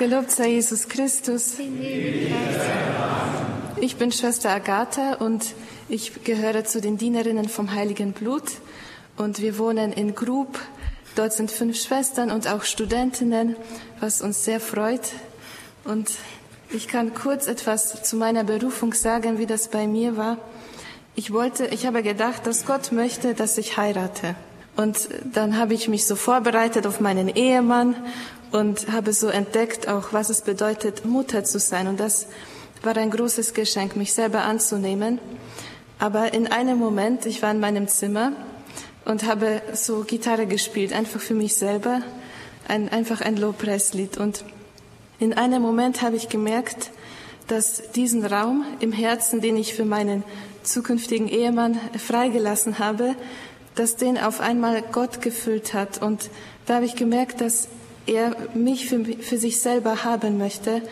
Gelobt sei Jesus Christus. Ich bin Schwester Agatha und ich gehöre zu den Dienerinnen vom Heiligen Blut und wir wohnen in Grub. Dort sind fünf Schwestern und auch Studentinnen, was uns sehr freut. Und ich kann kurz etwas zu meiner Berufung sagen, wie das bei mir war. Ich wollte, ich habe gedacht, dass Gott möchte, dass ich heirate. Und dann habe ich mich so vorbereitet auf meinen Ehemann und habe so entdeckt auch, was es bedeutet, Mutter zu sein. Und das war ein großes Geschenk, mich selber anzunehmen. Aber in einem Moment, ich war in meinem Zimmer und habe so Gitarre gespielt, einfach für mich selber, ein, einfach ein Lobpreislied. Und in einem Moment habe ich gemerkt, dass diesen Raum im Herzen, den ich für meinen zukünftigen Ehemann freigelassen habe, dass den auf einmal Gott gefüllt hat. Und da habe ich gemerkt, dass er mich für, für sich selber haben möchte.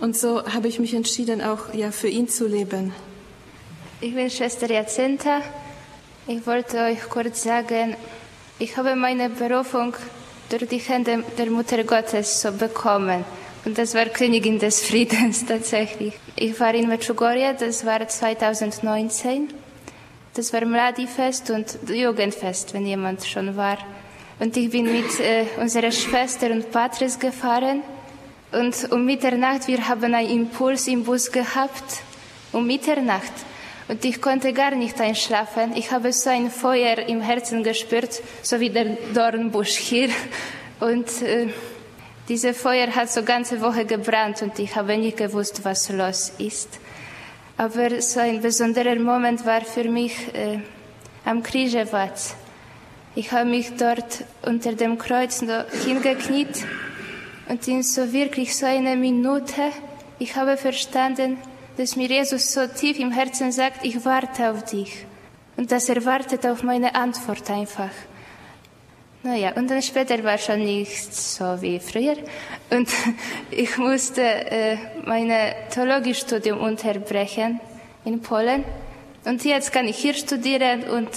Und so habe ich mich entschieden, auch ja, für ihn zu leben. Ich bin Schwester Jacinta. Ich wollte euch kurz sagen, ich habe meine Berufung durch die Hände der Mutter Gottes so bekommen. Und das war Königin des Friedens tatsächlich. Ich war in Medjugorje, das war 2019. Das war Mladi-Fest und Jugendfest, wenn jemand schon war. Und ich bin mit äh, unserer Schwester und Patris gefahren. Und um Mitternacht, wir haben einen Impuls im Bus gehabt. Um Mitternacht. Und ich konnte gar nicht einschlafen. Ich habe so ein Feuer im Herzen gespürt, so wie der Dornbusch hier. Und äh, diese Feuer hat so ganze Woche gebrannt und ich habe nicht gewusst, was los ist. Aber so ein besonderer Moment war für mich äh, am Križevac. Ich habe mich dort unter dem Kreuz hingekniet und in so wirklich so eine Minute, ich habe verstanden, dass mir Jesus so tief im Herzen sagt, ich warte auf dich. Und dass er wartet auf meine Antwort einfach. Naja, und dann später war schon nicht so wie früher. Und ich musste äh, mein Theologiestudium unterbrechen in Polen. Und jetzt kann ich hier studieren und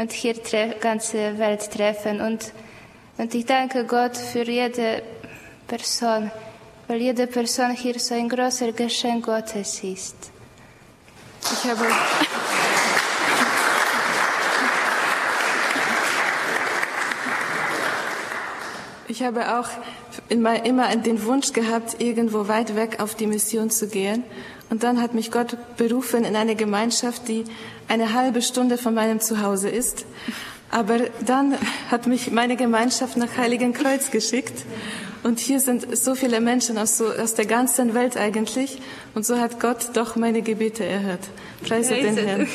und hier die ganze Welt treffen. Und, und ich danke Gott für jede Person, weil jede Person hier so ein großer Geschenk Gottes ist. Ich habe Ich habe auch immer, immer den Wunsch gehabt, irgendwo weit weg auf die Mission zu gehen. Und dann hat mich Gott berufen in eine Gemeinschaft, die eine halbe Stunde von meinem Zuhause ist. Aber dann hat mich meine Gemeinschaft nach Heiligen Kreuz geschickt. Und hier sind so viele Menschen aus, so, aus der ganzen Welt eigentlich. Und so hat Gott doch meine Gebete erhört. Preise den Herrn.